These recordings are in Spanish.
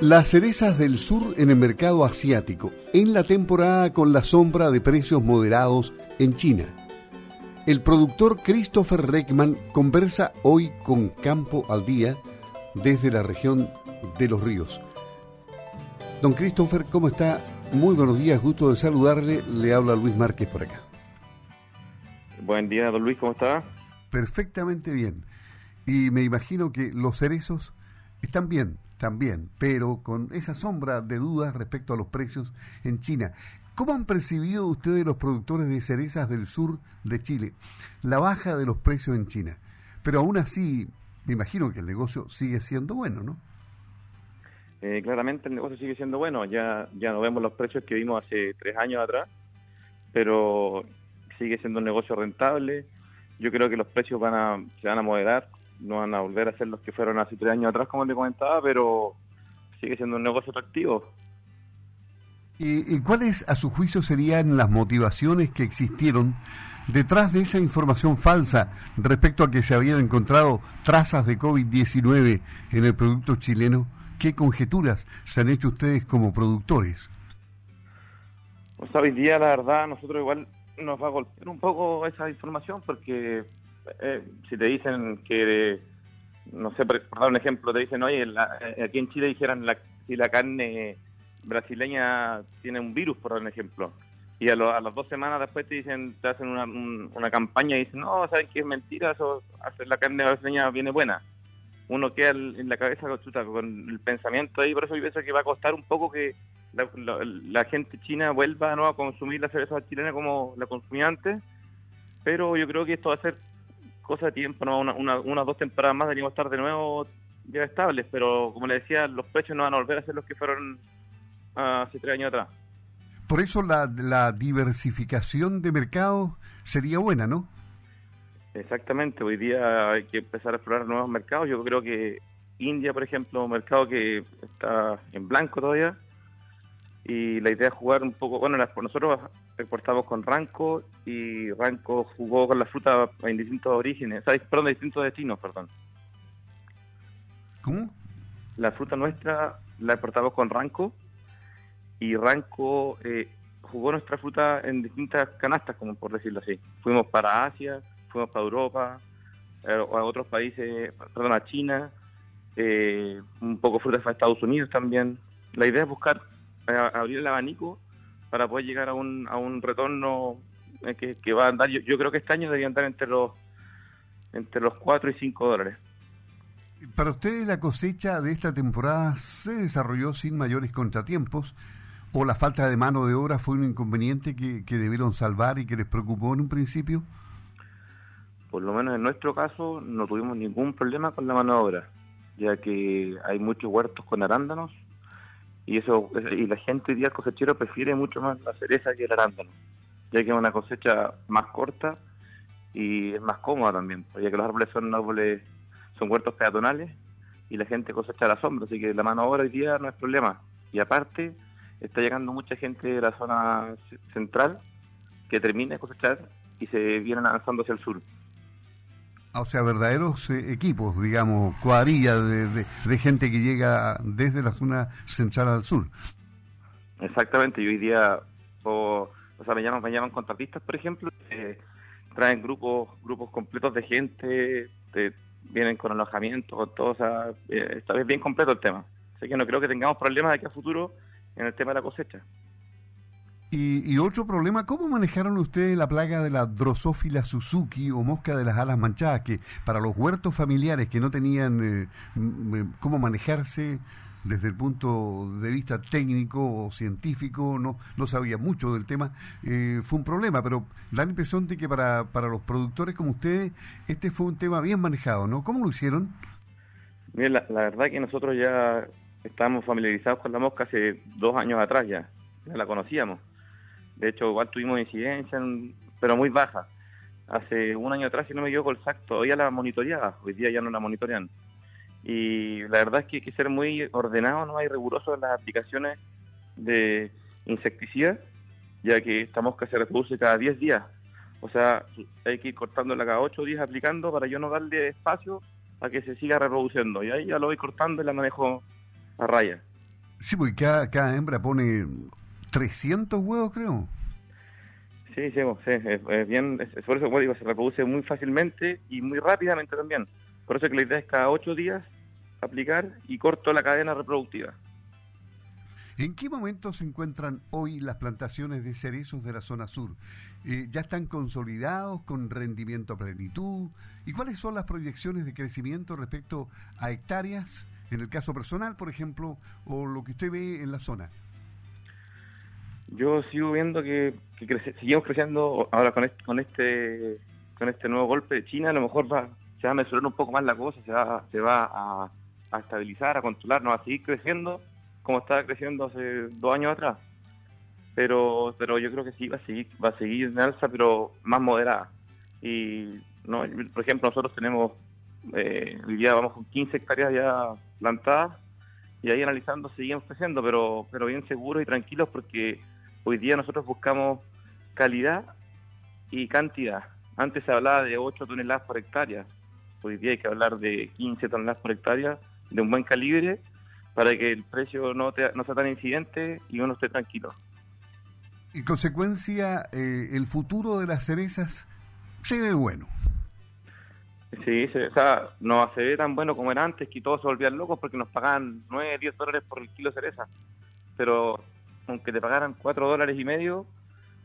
Las cerezas del sur en el mercado asiático, en la temporada con la sombra de precios moderados en China. El productor Christopher Reckman conversa hoy con Campo al Día desde la región de Los Ríos. Don Christopher, ¿cómo está? Muy buenos días, gusto de saludarle. Le habla Luis Márquez por acá. Buen día, don Luis, ¿cómo está? Perfectamente bien. Y me imagino que los cerezos están bien, también, pero con esa sombra de dudas respecto a los precios en China. ¿Cómo han percibido ustedes los productores de cerezas del sur de Chile la baja de los precios en China? Pero aún así, me imagino que el negocio sigue siendo bueno, ¿no? Eh, claramente el negocio sigue siendo bueno, ya, ya no vemos los precios que vimos hace tres años atrás, pero sigue siendo un negocio rentable. Yo creo que los precios van a, se van a moderar no van a volver a ser los que fueron hace tres años atrás, como le comentaba, pero sigue siendo un negocio atractivo. ¿Y, cuáles, a su juicio, serían las motivaciones que existieron detrás de esa información falsa respecto a que se habían encontrado trazas de COVID-19 en el producto chileno? ¿Qué conjeturas se han hecho ustedes como productores? Pues hoy día, la verdad, nosotros igual nos va a golpear un poco esa información porque eh, si te dicen que, no sé, por, dar un ejemplo, te dicen, oye, eh, aquí en Chile dijeran la, si la carne brasileña tiene un virus, por dar un ejemplo, y a, las dos semanas después te dicen, te hacen una, una campaña y dicen, no, ¿saben que es mentira? Eso, hacer la carne brasileña viene buena. Uno queda en la cabeza con el pensamiento ahí, por eso yo pienso que va a costar un poco que la, gente china vuelva ¿no? a consumir la cerveza chilena como la consumía antes, pero yo creo que esto va a ser cosa de tiempo, ¿no? Una, una, unas dos temporadas más deberíamos estar de nuevo ya estables, pero como le decía, los precios no van a volver a ser los que fueron hace tres años atrás. Por eso la, la diversificación de mercados sería buena, ¿no? Exactamente, hoy día hay que empezar a explorar nuevos mercados. Yo creo que India, por ejemplo, un mercado que está en blanco todavía, y la idea es jugar un poco, bueno, nosotros exportamos con Ranco y Ranco jugó con la fruta en distintos orígenes, o perdón, de distintos destinos, perdón. ¿Cómo? La fruta nuestra la exportamos con Ranco y Ranco eh, jugó nuestra fruta en distintas canastas, como por decirlo así. Fuimos para Asia, fuimos para Europa, eh, a otros países, perdón, a China, eh, un poco frutas para Estados Unidos también. La idea es buscar abrir el abanico para poder llegar a un, a un retorno eh, que, que va a andar, yo, creo que este año debería andar entre los entre los 4 y 5 dólares. Para ustedes la cosecha de esta temporada se desarrolló sin mayores contratiempos o la falta de mano de obra fue un inconveniente que, que debieron salvar y que les preocupó en un principio? Por lo menos en nuestro caso no tuvimos ningún problema con la mano de obra, ya que hay muchos huertos con arándanos y eso y la gente hoy día cosechero prefiere mucho más la cereza que el arándano ya que es una cosecha más corta y es más cómoda también ya que los árboles son árboles son huertos peatonales y la gente cosecha a la sombra así que la mano obra hoy día no es problema. Y aparte está llegando mucha gente de la zona central que termina de cosechar y se vienen avanzando hacia el sur o sea, verdaderos eh, equipos, digamos, cuadrillas de, gente que llega desde la zona central al sur. Exactamente, y hoy día, o, sea, me llaman, me llaman contratistas, por ejemplo, traen grupos grupos completos de gente, vienen con alojamiento, con todo, o sea, eh, esta vez bien completo el tema. Así que no creo que tengamos problemas de aquí a futuro en el tema de la cosecha. Y, otro problema, ¿cómo manejaron ustedes la plaga de la drosófila Suzuki o mosca de las alas manchadas? Que para los huertos familiares que no tenían eh, cómo manejarse desde el punto de vista técnico o científico, no, no sabía mucho del tema, eh, fue un problema, pero da la impresión de que para, para los productores como ustedes, este fue un tema bien manejado, ¿no? ¿Cómo lo hicieron? Bien, la, la verdad que nosotros ya estábamos familiarizados con la mosca hace dos años atrás ya la conocíamos de hecho, igual tuvimos incidencia, pero muy baja. Hace un año atrás, si no me equivoco, el SAC todavía la monitoreaba, hoy día ya no la monitorean. Y la verdad es que hay que ser muy ordenado, no hay riguroso en las aplicaciones de insecticidas, ya que esta mosca se reproduce cada 10 días. O sea, hay que ir cortándola cada 8 días aplicando para yo no darle espacio a que se siga reproduciendo. Y ahí ya lo voy cortando y la manejo a raya. Sí, porque cada, cada hembra pone 300 huevos, creo. Sí, sí, es, bien, es, por eso digo, se reproduce muy fácilmente y muy rápidamente también. Por eso que la idea es cada ocho días aplicar y corto la cadena reproductiva. ¿En qué momento se encuentran hoy las plantaciones de cerezos de la zona sur? Eh, ¿Ya están consolidados con rendimiento a plenitud? ¿Y cuáles son las proyecciones de crecimiento respecto a hectáreas, en el caso personal, por ejemplo, o lo que usted ve en la zona? Yo sigo viendo que, seguimos creciendo ahora con este, con este con este nuevo golpe de China, a lo mejor va, se va a mesurar un poco más la cosa, se va, se va a, estabilizar, a controlar, no va a seguir creciendo como estaba creciendo hace dos años atrás. Pero, pero yo creo que sí va a seguir, va a seguir en alza, pero más moderada. Y no, por ejemplo, nosotros tenemos eh, día vamos con 15 hectáreas ya plantadas y ahí analizando seguimos creciendo, pero, pero bien seguros y tranquilos porque hoy día nosotros buscamos calidad y cantidad. Antes se hablaba de 8 toneladas por hectárea, hoy día hay que hablar de 15 toneladas por hectárea de un buen calibre para que el precio no, no sea tan incidente y uno esté tranquilo. En consecuencia, eh, el futuro de las cerezas se ve bueno. Sí, se, o sea, no se ve tan bueno como era antes, que todos se volvían locos porque nos pagaban 9, 10 dólares por el kilo de cereza. Pero aunque te pagaran 4 dólares y medio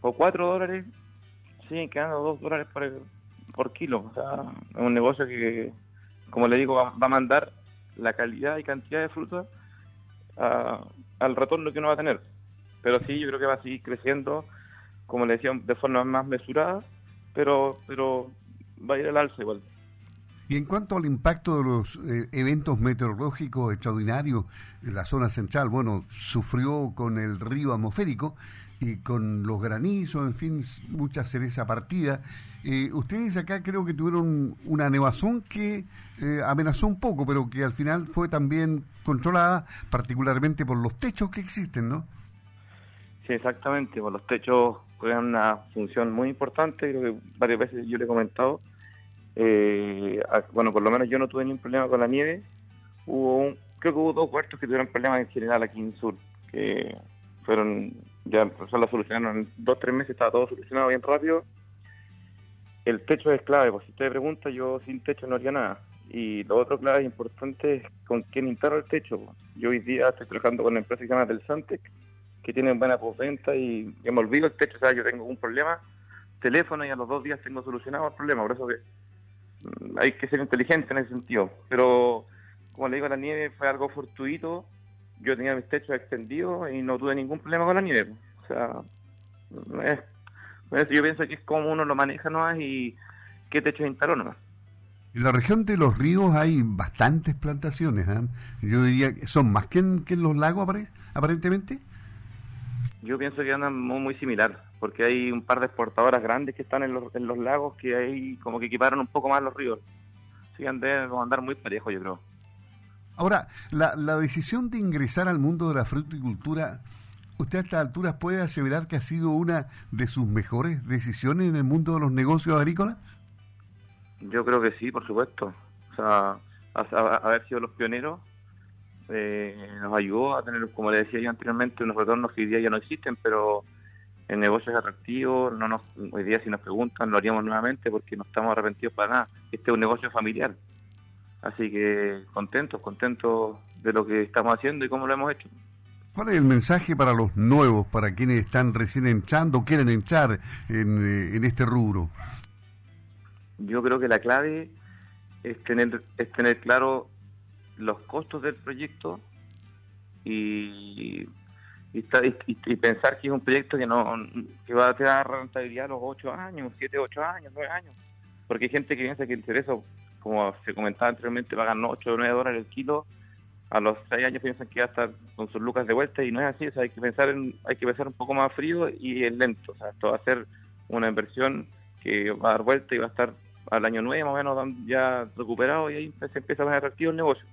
o 4 dólares, siguen quedando 2 dólares por, por kilo. O sea, es un negocio que, como le digo, va, va a mandar la calidad y cantidad de fruta al retorno que uno va a tener. Pero sí, yo creo que va a seguir creciendo, como le decía, de forma más mesurada, pero, pero va a ir al alza igual. Y en cuanto al impacto de los eh, eventos meteorológicos extraordinarios, la zona central, bueno, sufrió con el río atmosférico y con los granizos, en fin, mucha cereza partida. Eh, ustedes acá creo que tuvieron una nevazón que eh, amenazó un poco, pero que al final fue también controlada, particularmente por los techos que existen, ¿no? Sí, exactamente, por los techos juegan una función muy importante, creo que varias veces yo le he comentado. Eh, bueno, por lo menos yo no tuve ningún problema con la nieve. Hubo un, creo que hubo dos huertos que tuvieron problemas en general aquí en sur, que fueron, ya se lo solucionaron en dos, tres meses, estaba todo solucionado bien rápido. El techo es clave, pues si usted pregunta, yo sin techo no haría nada. Y lo otro clave e importante es con quién instala el techo. Yo hoy día estoy trabajando con una empresa que se llama Del Santec, que tiene buena postventa y me olvido el techo, o sea, yo tengo un problema, teléfono y a los dos días tengo solucionado el problema, por eso que hay que ser inteligente en ese sentido. Pero, como le digo, la nieve fue algo fortuito, yo tenía mis techos extendidos y no tuve ningún problema con la nieve. O sea, es, yo pienso que es como uno lo maneja nomás y qué techo instaló nomás. En la región de los ríos hay bastantes plantaciones. ¿eh? Yo diría que son más que en, los lagos, aparentemente. Yo pienso que andan muy, similar, porque hay un par de exportadoras grandes que están en los, en los lagos que hay como que equiparon un poco más los ríos. Sí, deben andar muy parejo, yo creo. Ahora, la, la decisión de ingresar al mundo de la fruticultura, ¿usted a estas alturas puede aseverar que ha sido una de sus mejores decisiones en el mundo de los negocios agrícolas? Yo creo que sí, por supuesto. O sea, haber sido los pioneros eh, nos ayudó a tener, como le decía yo anteriormente, unos retornos que hoy día ya no existen, pero el negocio es atractivo. No nos, hoy día, si nos preguntan, lo haríamos nuevamente porque no estamos arrepentidos para nada. Este es un negocio familiar. Así que contentos, contentos de lo que estamos haciendo y cómo lo hemos hecho. ¿Cuál es el mensaje para los nuevos, para quienes están recién entrando, quieren entrar en, eh, en este rubro? yo creo que la clave es tener, es tener claro los costos del proyecto y, y, pensar que es un proyecto que no que va a dar rentabilidad a los 8 años, 7, 8 años, 9 años. Porque hay gente que piensa que el cerezo, como se comentaba anteriormente, pagan 8 o 9 dólares el kilo. A los 6 años piensan que va a estar con sus lucas de vuelta y no es así. O sea, hay que pensar en, hay que pensar un poco más frío y es lento. O sea, esto va a ser una inversión que va a dar vuelta y va a estar al año nueve más o menos ya recuperado y ahí se empieza a poner atractivo el negocio.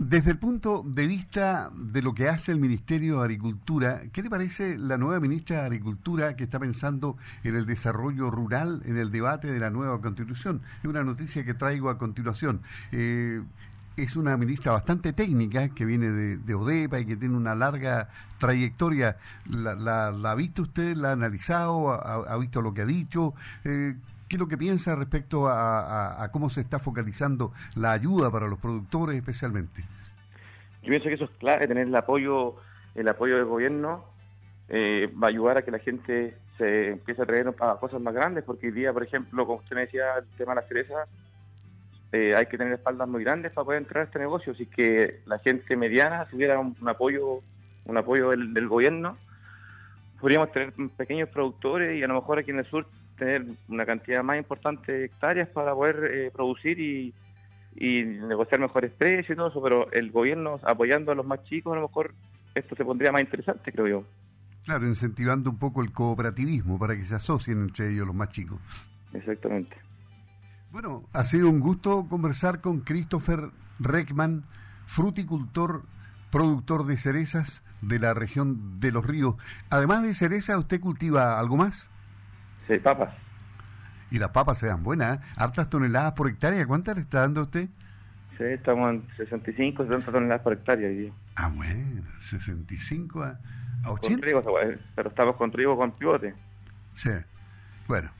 Desde el punto de vista de lo que hace el Ministerio de Agricultura, ¿qué le parece la nueva ministra de Agricultura que está pensando en el desarrollo rural en el debate de la nueva constitución? Es una noticia que traigo a continuación. Eh, es una ministra bastante técnica, que viene de, ODEPA y que tiene una larga trayectoria. ¿La, la, ha visto usted? ¿La ha analizado? ¿Ha, visto lo que ha dicho? Eh, ¿Qué es lo que piensa respecto a, cómo se está focalizando la ayuda para los productores especialmente? Yo pienso que eso es clave, tener el apoyo, el apoyo del gobierno eh, va a ayudar a que la gente se empiece a traer a cosas más grandes, porque hoy día, por ejemplo, como usted me decía, el tema de la cereza, eh, hay que tener espaldas muy grandes para poder entrar a este negocio, así que la gente mediana tuviera un, apoyo un apoyo del, gobierno, podríamos tener pequeños productores y a lo mejor aquí en el sur tener una cantidad más importante de hectáreas para poder eh, producir y, negociar mejores precios y todo eso, pero el gobierno apoyando a los más chicos, a lo mejor esto se pondría más interesante, creo yo. Claro, incentivando un poco el cooperativismo para que se asocien entre ellos los más chicos. Exactamente. Bueno, ha sido un gusto conversar con Christopher Reckman, fruticultor, productor de cerezas de la región de los ríos. Además de cereza, ¿usted cultiva algo más? Sí, papas. Y las papas se dan buenas, ¿eh? hartas toneladas por hectárea. ¿Cuántas le está dando usted? Sí, estamos en 65, 70 toneladas por hectárea. Ah, bueno, 65 a, a 80. Con trigo, pero estamos con trigo con pivote. Sí, bueno.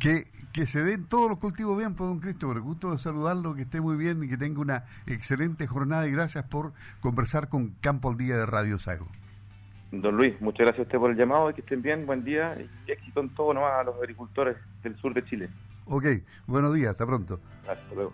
Que, que se den todos los cultivos bien, pues, don Cristóbal. Gusto de saludarlo, que esté muy bien y que tenga una excelente jornada y gracias por conversar con Campo al Día de Radio Sago. Don Luis, muchas gracias a usted por el llamado y que estén bien, buen día y éxito en todo nomás a los agricultores del sur de Chile. Ok, buenos días, hasta pronto. Hasta luego.